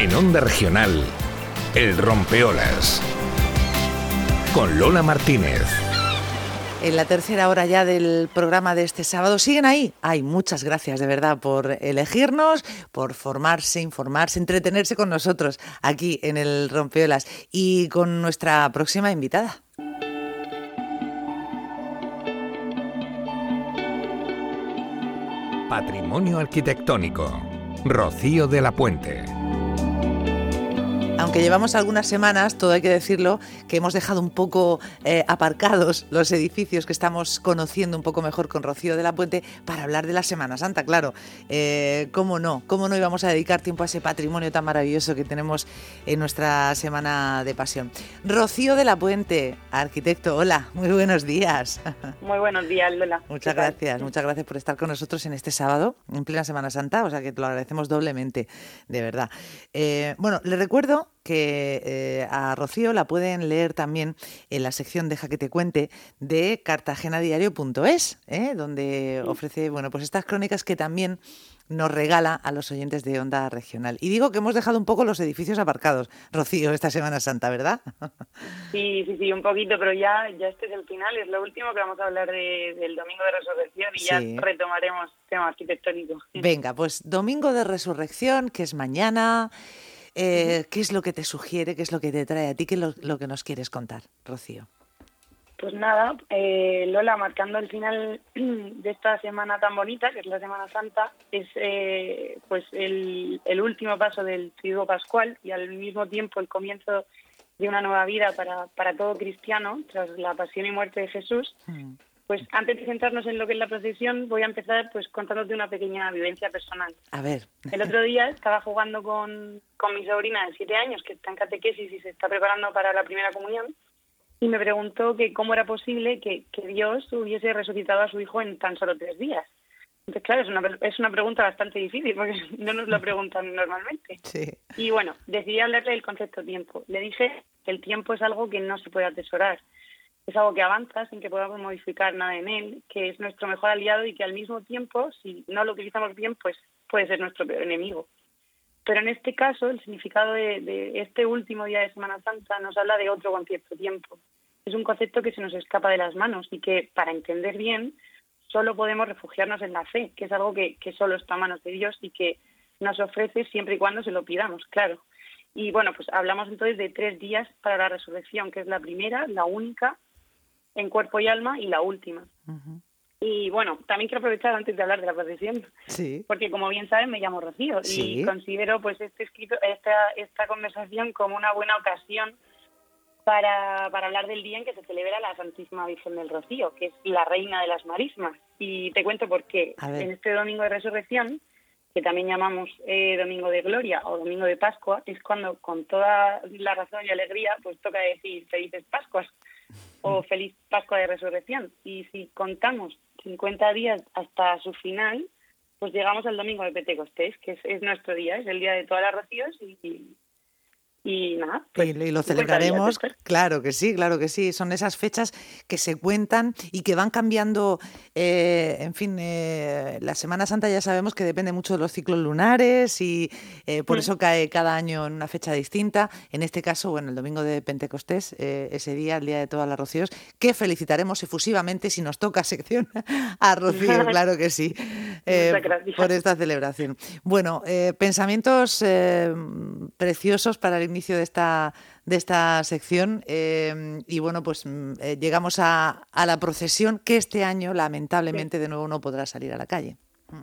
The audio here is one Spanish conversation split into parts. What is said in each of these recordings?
En Onda Regional, El Rompeolas. Con Lola Martínez. En la tercera hora ya del programa de este sábado. ¿Siguen ahí? Ay, muchas gracias de verdad por elegirnos, por formarse, informarse, entretenerse con nosotros aquí en el Rompeolas y con nuestra próxima invitada. Patrimonio arquitectónico. Rocío de la Puente. Aunque llevamos algunas semanas, todo hay que decirlo, que hemos dejado un poco eh, aparcados los edificios que estamos conociendo un poco mejor con Rocío de la Puente para hablar de la Semana Santa, claro. Eh, ¿Cómo no? ¿Cómo no íbamos a dedicar tiempo a ese patrimonio tan maravilloso que tenemos en nuestra Semana de Pasión? Rocío de la Puente, arquitecto, hola, muy buenos días. Muy buenos días, Lola. Muchas gracias, muchas gracias por estar con nosotros en este sábado, en plena Semana Santa, o sea que te lo agradecemos doblemente, de verdad. Eh, bueno, le recuerdo que eh, a Rocío la pueden leer también en la sección Deja que te cuente de cartagenadiario.es, ¿eh? donde ofrece bueno, pues estas crónicas que también nos regala a los oyentes de Onda Regional. Y digo que hemos dejado un poco los edificios aparcados, Rocío, esta Semana Santa, ¿verdad? Sí, sí, sí, un poquito, pero ya, ya este es el final, es lo último que vamos a hablar del Domingo de Resurrección y ya retomaremos tema arquitectónico. Venga, pues Domingo de Resurrección, que es mañana. Eh, ¿Qué es lo que te sugiere? ¿Qué es lo que te trae a ti? ¿Qué es lo, que nos quieres contar, Rocío? Pues nada, eh, Lola, marcando el final de esta semana tan bonita, que es la Semana Santa, es eh, pues el, último paso del triduo pascual y al mismo tiempo el comienzo de una nueva vida para, para todo cristiano tras la pasión y muerte de Jesús. Mm. Pues antes de centrarnos en lo que es la procesión, voy a empezar pues contándote una pequeña vivencia personal. A ver. El otro día estaba jugando con, con mi sobrina de siete años, que está en catequesis y se está preparando para la primera comunión, y me preguntó que cómo era posible que, que Dios hubiese resucitado a su hijo en tan solo tres días. Entonces, claro, es una, es una pregunta bastante difícil porque no nos lo preguntan normalmente. Sí. Y bueno, decidí hablarle del concepto tiempo. Le dije que el tiempo es algo que no se puede atesorar, es algo que avanza sin que podamos modificar nada en él, que es nuestro mejor aliado y que al mismo tiempo, si no lo utilizamos bien, pues puede ser nuestro peor enemigo. Pero en este caso, el significado de, este último día de Semana Santa nos habla de otro concepto, tiempo. Es un concepto que se nos escapa de las manos y que, para entender bien, solo podemos refugiarnos en la fe, que es algo que, que solo está a manos de Dios y que nos ofrece siempre y cuando se lo pidamos, claro. Y bueno, pues hablamos entonces de tres días para la resurrección, que es la primera, la única en cuerpo y alma y la última. Y bueno, también quiero aprovechar antes de hablar de la procesión, sí. porque como bien saben me llamo Rocío y considero pues este escrito, esta, esta conversación como una buena ocasión para, para hablar del día en que se celebra la Santísima Virgen del Rocío, que es la reina de las marismas. Y te cuento por qué. En este domingo de resurrección, que también llamamos eh, Domingo de Gloria o Domingo de Pascua, es cuando con toda la razón y alegría pues toca decir felices Pascuas o feliz Pascua de Resurrección. Y si contamos 50 días hasta su final, pues llegamos al domingo de Pentecostés, que es, nuestro día, es el día de todas las rocíos y, y nada. Pues, y, lo celebraremos, claro que sí, claro que sí. Son esas fechas que se cuentan y que van cambiando. Eh, en fin, eh, la Semana Santa ya sabemos que depende mucho de los ciclos lunares y eh, por mm. eso cae cada año en una fecha distinta. En este caso, bueno, el domingo de Pentecostés, ese día, el día de todas las rocíos, que felicitaremos efusivamente si nos toca sección a Rocío, claro que sí, por esta celebración. Bueno, pensamientos preciosos para el inicio de esta, de esta sección. Eh, y bueno, pues mm, eh, llegamos a, a, la procesión que este año, lamentablemente, de nuevo no podrá salir a la calle. Mm.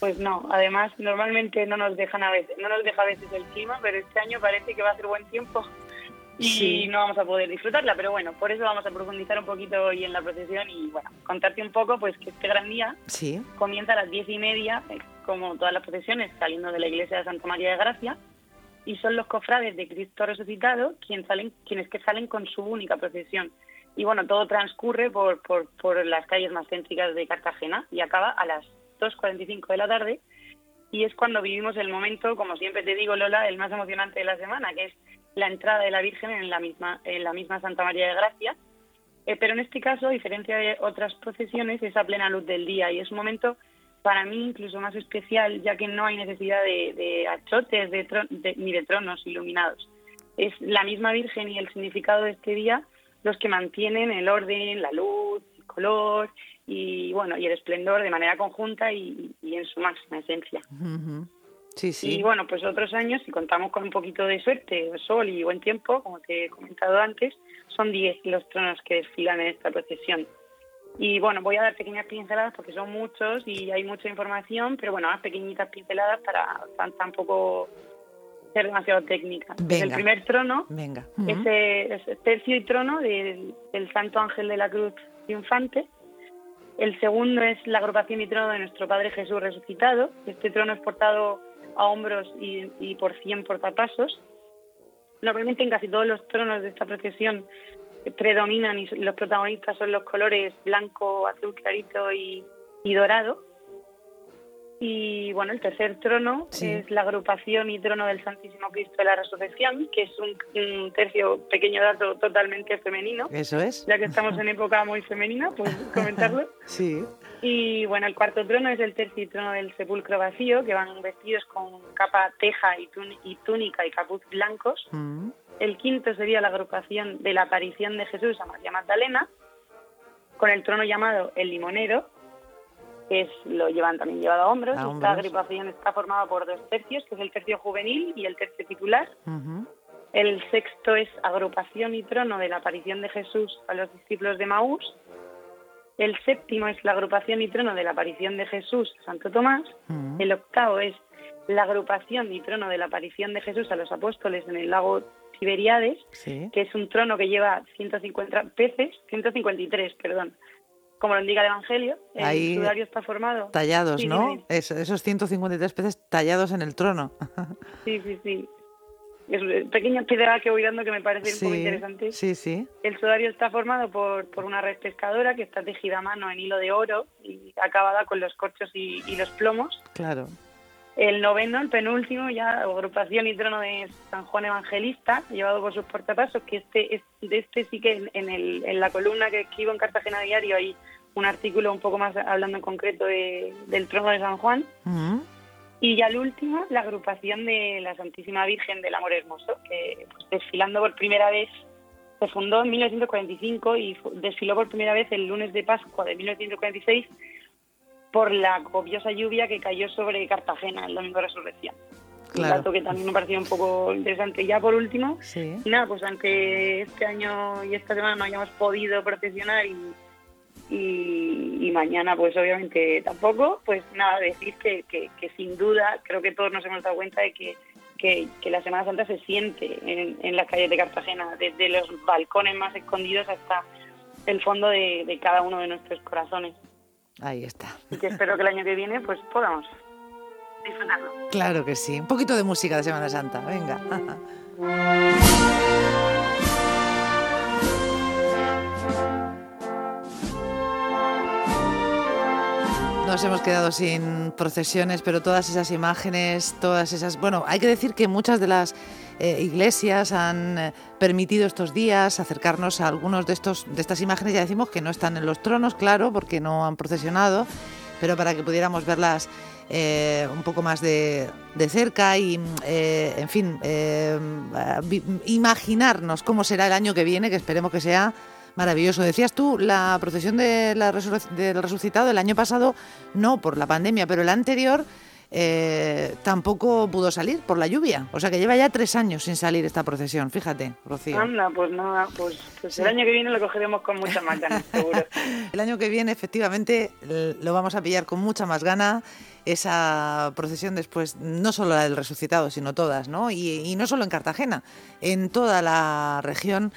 Pues no, además normalmente no nos dejan a veces, no nos deja a veces el clima, pero este año parece que va a ser buen tiempo y no vamos a poder disfrutarla, pero bueno, por eso vamos a profundizar un poquito hoy en la procesión y bueno, contarte un poco pues que este gran día comienza a las diez y media, eh, como todas las procesiones, saliendo de la iglesia de Santa María de Gracia, y son los cofrades de Cristo resucitado quienes salen, quienes que salen con su única procesión. Y bueno, todo transcurre por, por, por las calles más céntricas de Cartagena y acaba a las 2.45 de la tarde y es cuando vivimos el momento, como siempre te digo Lola, el más emocionante de la semana, que es la entrada de la Virgen en la misma, en la misma Santa María de Gracia. Eh, pero en este caso, a diferencia de otras procesiones, es a plena luz del día y es un momento para mí incluso más especial, ya que no hay necesidad de, achotes de ni de tronos iluminados. Es la misma Virgen y el significado de este día los que mantienen el orden, la luz, el color y bueno y el esplendor de manera conjunta y, en su máxima esencia. Sí, sí. Y bueno, pues otros años, si contamos con un poquito de suerte, sol y buen tiempo, como te he comentado antes, son 10 los tronos que desfilan en esta procesión. Y bueno, voy a dar pequeñas pinceladas porque son muchos y hay mucha información, pero bueno, unas pequeñitas pinceladas para tampoco ser demasiado técnica. El primer trono Venga. es, tercio y trono del, Santo Ángel de la Cruz Triunfante. El segundo es la agrupación y trono de nuestro Padre Jesús resucitado. Este trono es portado a hombros y, y por cien portapasos. Normalmente en casi todos los tronos de esta procesión predominan y los protagonistas son los colores blanco, azul clarito y, dorado. Y bueno, el tercer trono es la agrupación y trono del Santísimo Cristo de la Resurrección, que es un, tercio, pequeño dato totalmente femenino. Eso es. Ya que estamos en época muy femenina, pues comentarlo. sí. Y bueno, el cuarto trono es el tercio trono del sepulcro vacío, que van vestidos con capa teja y, túnica y capuz blancos. Mm. El quinto sería la agrupación de la aparición de Jesús a María Magdalena, con el trono llamado el limonero, que es, lo llevan también llevado a hombros. Esta agrupación está formada por dos tercios, que es el tercio juvenil y el tercio titular. El sexto es agrupación y trono de la aparición de Jesús a los discípulos de Maús. El séptimo es la agrupación y trono de la aparición de Jesús a Santo Tomás. El octavo es la agrupación y trono de la aparición de Jesús a los apóstoles en el lago Tiberiades, que es un trono que lleva 150 peces, 153, perdón, como lo indica el Evangelio. El sudario está formado. Tallados, ¿no? esos 153 peces tallados en el trono. sí, sí, sí. Es pequeña piedra que voy dando que me parece muy interesante. Sí, sí. El sudario está formado por, por una red pescadora que está tejida a mano en hilo de oro y acabada con los corchos y, y los plomos. Claro. El noveno, el penúltimo, ya agrupación y trono de San Juan Evangelista, llevado por sus portapasos, que este, de este sí que en, el, en la columna que escribo en Cartagena Diario hay un artículo un poco más hablando en concreto del trono de San Juan. Y ya el último, la agrupación de la Santísima Virgen del Amor Hermoso, que pues, desfilando por primera vez, se fundó en 1945 y desfiló por primera vez el lunes de Pascua de 1946 por la copiosa lluvia que cayó sobre Cartagena el domingo de resurrección. Un dato que también me pareció un poco interesante. Ya por último, nada, pues aunque este año y esta semana no hayamos podido procesionar y, y, mañana pues obviamente tampoco, pues nada, decir que, que, sin duda creo que todos nos hemos dado cuenta de que, que, la Semana Santa se siente en, en, las calles de Cartagena, desde los balcones más escondidos hasta el fondo de, de cada uno de nuestros corazones. Ahí está. Y que espero que el año que viene pues podamos disfrutarlo. Claro que sí. Un poquito de música de Semana Santa. Venga. Nos hemos quedado sin procesiones, pero todas esas imágenes, todas esas... Bueno, hay que decir que muchas de las eh, iglesias han eh, permitido estos días acercarnos a algunos de, estos, de estas imágenes. Ya decimos que no están en los tronos, claro, porque no han procesionado, pero para que pudiéramos verlas eh, un poco más de, de cerca y, en fin, imaginarnos cómo será el año que viene, que esperemos que sea Maravilloso. Decías tú, la procesión de la del resucitado del año pasado, no por la pandemia, pero el anterior eh, tampoco pudo salir por la lluvia. O sea que lleva ya tres años sin salir esta procesión, fíjate, Rocío. Anda, pues nada, pues, pues el año que viene lo cogeremos con mucha más ganas, seguro. el año que viene, efectivamente, lo vamos a pillar con mucha más gana esa procesión después, no solo la del resucitado, sino todas, ¿no? Y, y no solo en Cartagena, en toda la región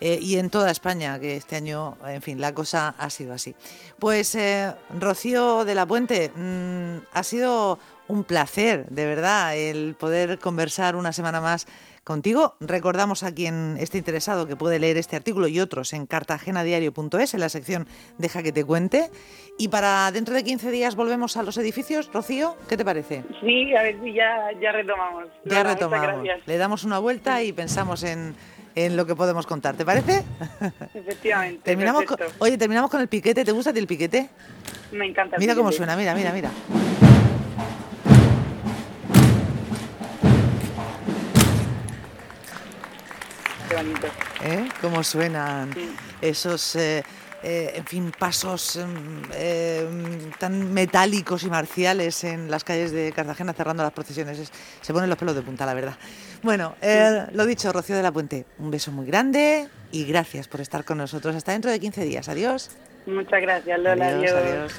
eh, y en toda España, que este año, en fin, la cosa ha sido así. Pues eh, Rocío de la Puente, mm, ha sido un placer, de verdad, el poder conversar una semana más contigo. Recordamos a quien esté interesado que puede leer este artículo y otros en cartagenadiario.es, en la sección Deja que te cuente. Y para dentro de 15 días volvemos a los edificios. Rocío, ¿qué te parece? Sí, a ver si ya, ya retomamos. Ya retomamos. Le damos una vuelta y pensamos en en lo que podemos contar. ¿Te parece? Efectivamente. terminamos oye, terminamos con el piquete. ¿Te gusta el piquete? Me encanta. mira cómo suena, mira, mira, mira. Bonito. ¿Eh? Cómo suenan esos... Eh, eh, en fin, pasos em, em, tan metálicos y marciales en las calles de Cartagena cerrando las procesiones. se ponen los pelos de punta, la verdad. Bueno, lo dicho, Rocío de la Puente, un beso muy grande y gracias por estar con nosotros. Hasta dentro de 15 días. Adiós. Muchas gracias, Lola. adiós. adiós.